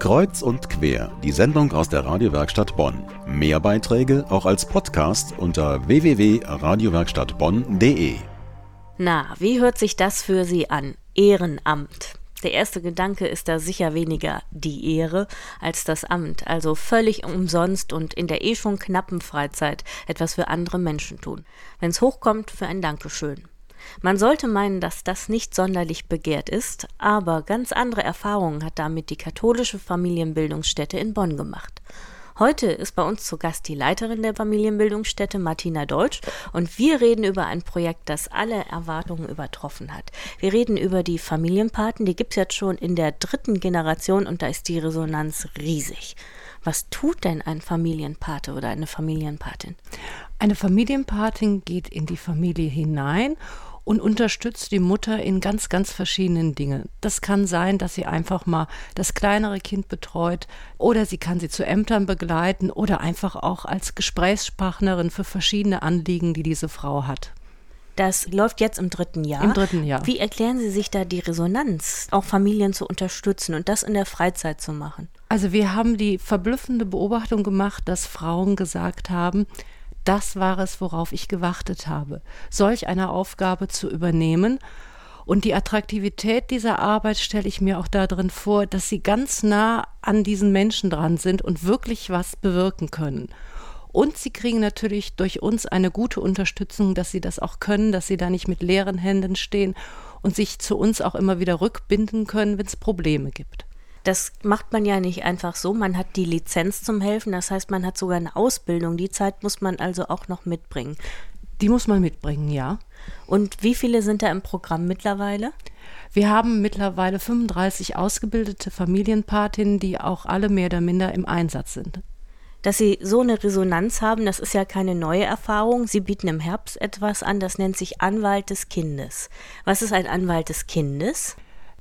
Kreuz und quer, die Sendung aus der Radiowerkstatt Bonn. Mehr Beiträge auch als Podcast unter www.radiowerkstattbonn.de. Na, wie hört sich das für Sie an? Ehrenamt. Der erste Gedanke ist da sicher weniger die Ehre als das Amt, also völlig umsonst und in der eh schon knappen Freizeit etwas für andere Menschen tun. Wenn's hochkommt, für ein Dankeschön. Man sollte meinen, dass das nicht sonderlich begehrt ist, aber ganz andere Erfahrungen hat damit die katholische Familienbildungsstätte in Bonn gemacht. Heute ist bei uns zu Gast die Leiterin der Familienbildungsstätte Martina Deutsch und wir reden über ein Projekt, das alle Erwartungen übertroffen hat. Wir reden über die Familienpaten, die gibt es jetzt schon in der dritten Generation und da ist die Resonanz riesig. Was tut denn ein Familienpate oder eine Familienpatin? Eine Familienpatin geht in die Familie hinein und unterstützt die Mutter in ganz, ganz verschiedenen Dingen. Das kann sein, dass sie einfach mal das kleinere Kind betreut oder sie kann sie zu Ämtern begleiten oder einfach auch als Gesprächspartnerin für verschiedene Anliegen, die diese Frau hat. Das läuft jetzt im dritten Jahr. Im dritten Jahr. Wie erklären Sie sich da die Resonanz, auch Familien zu unterstützen und das in der Freizeit zu machen? Also wir haben die verblüffende Beobachtung gemacht, dass Frauen gesagt haben, das war es, worauf ich gewartet habe, solch eine Aufgabe zu übernehmen. Und die Attraktivität dieser Arbeit stelle ich mir auch darin vor, dass sie ganz nah an diesen Menschen dran sind und wirklich was bewirken können. Und sie kriegen natürlich durch uns eine gute Unterstützung, dass sie das auch können, dass sie da nicht mit leeren Händen stehen und sich zu uns auch immer wieder rückbinden können, wenn es Probleme gibt. Das macht man ja nicht einfach so. Man hat die Lizenz zum Helfen, das heißt, man hat sogar eine Ausbildung. Die Zeit muss man also auch noch mitbringen. Die muss man mitbringen, ja. Und wie viele sind da im Programm mittlerweile? Wir haben mittlerweile 35 ausgebildete Familienpatinnen, die auch alle mehr oder minder im Einsatz sind. Dass Sie so eine Resonanz haben, das ist ja keine neue Erfahrung. Sie bieten im Herbst etwas an, das nennt sich Anwalt des Kindes. Was ist ein Anwalt des Kindes?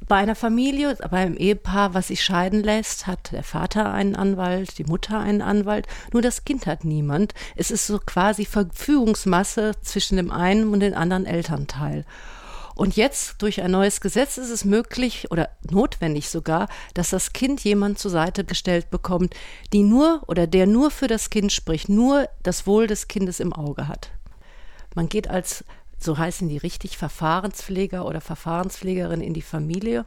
Bei einer Familie, bei einem Ehepaar, was sich scheiden lässt, hat der Vater einen Anwalt, die Mutter einen Anwalt, nur das Kind hat niemand. Es ist so quasi Verfügungsmasse zwischen dem einen und dem anderen Elternteil. Und jetzt durch ein neues Gesetz ist es möglich oder notwendig sogar, dass das Kind jemand zur Seite gestellt bekommt, die nur oder der nur für das Kind spricht, nur das Wohl des Kindes im Auge hat. Man geht als so heißen die richtig, Verfahrenspfleger oder Verfahrenspflegerin in die Familie.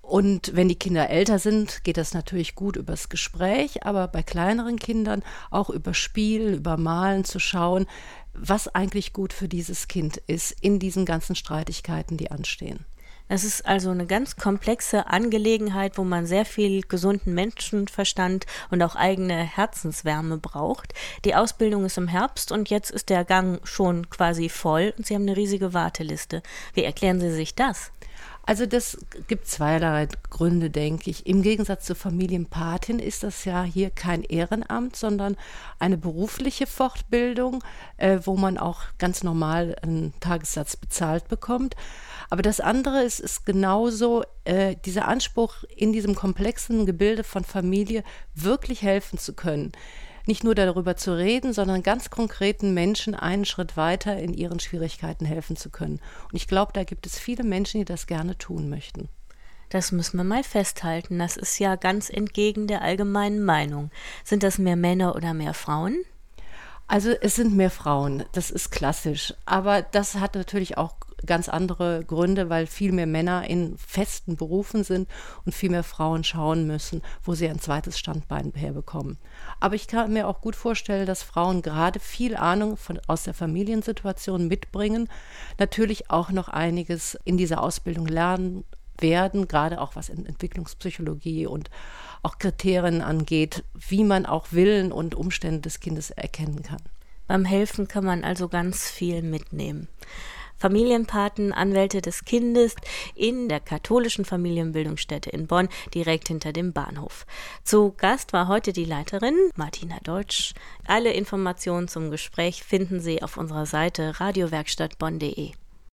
Und wenn die Kinder älter sind, geht das natürlich gut übers Gespräch, aber bei kleineren Kindern auch über Spiel, über Malen zu schauen, was eigentlich gut für dieses Kind ist in diesen ganzen Streitigkeiten, die anstehen. Es ist also eine ganz komplexe Angelegenheit, wo man sehr viel gesunden Menschenverstand und auch eigene Herzenswärme braucht. Die Ausbildung ist im Herbst und jetzt ist der Gang schon quasi voll und Sie haben eine riesige Warteliste. Wie erklären Sie sich das? Also das gibt zweierlei Gründe, denke ich. Im Gegensatz zur Familienpatin ist das ja hier kein Ehrenamt, sondern eine berufliche Fortbildung, äh, wo man auch ganz normal einen Tagessatz bezahlt bekommt. Aber das andere ist, ist genauso äh, dieser Anspruch, in diesem komplexen Gebilde von Familie wirklich helfen zu können nicht nur darüber zu reden, sondern ganz konkreten Menschen einen Schritt weiter in ihren Schwierigkeiten helfen zu können. Und ich glaube, da gibt es viele Menschen, die das gerne tun möchten. Das müssen wir mal festhalten. Das ist ja ganz entgegen der allgemeinen Meinung. Sind das mehr Männer oder mehr Frauen? Also es sind mehr Frauen, das ist klassisch. Aber das hat natürlich auch ganz andere Gründe, weil viel mehr Männer in festen Berufen sind und viel mehr Frauen schauen müssen, wo sie ein zweites Standbein herbekommen. Aber ich kann mir auch gut vorstellen, dass Frauen gerade viel Ahnung von, aus der Familiensituation mitbringen, natürlich auch noch einiges in dieser Ausbildung lernen werden, gerade auch was in Entwicklungspsychologie und auch Kriterien angeht, wie man auch Willen und Umstände des Kindes erkennen kann. Beim Helfen kann man also ganz viel mitnehmen. Familienpaten, Anwälte des Kindes in der katholischen Familienbildungsstätte in Bonn, direkt hinter dem Bahnhof. Zu Gast war heute die Leiterin Martina Deutsch. Alle Informationen zum Gespräch finden Sie auf unserer Seite radiowerkstattbonn.de.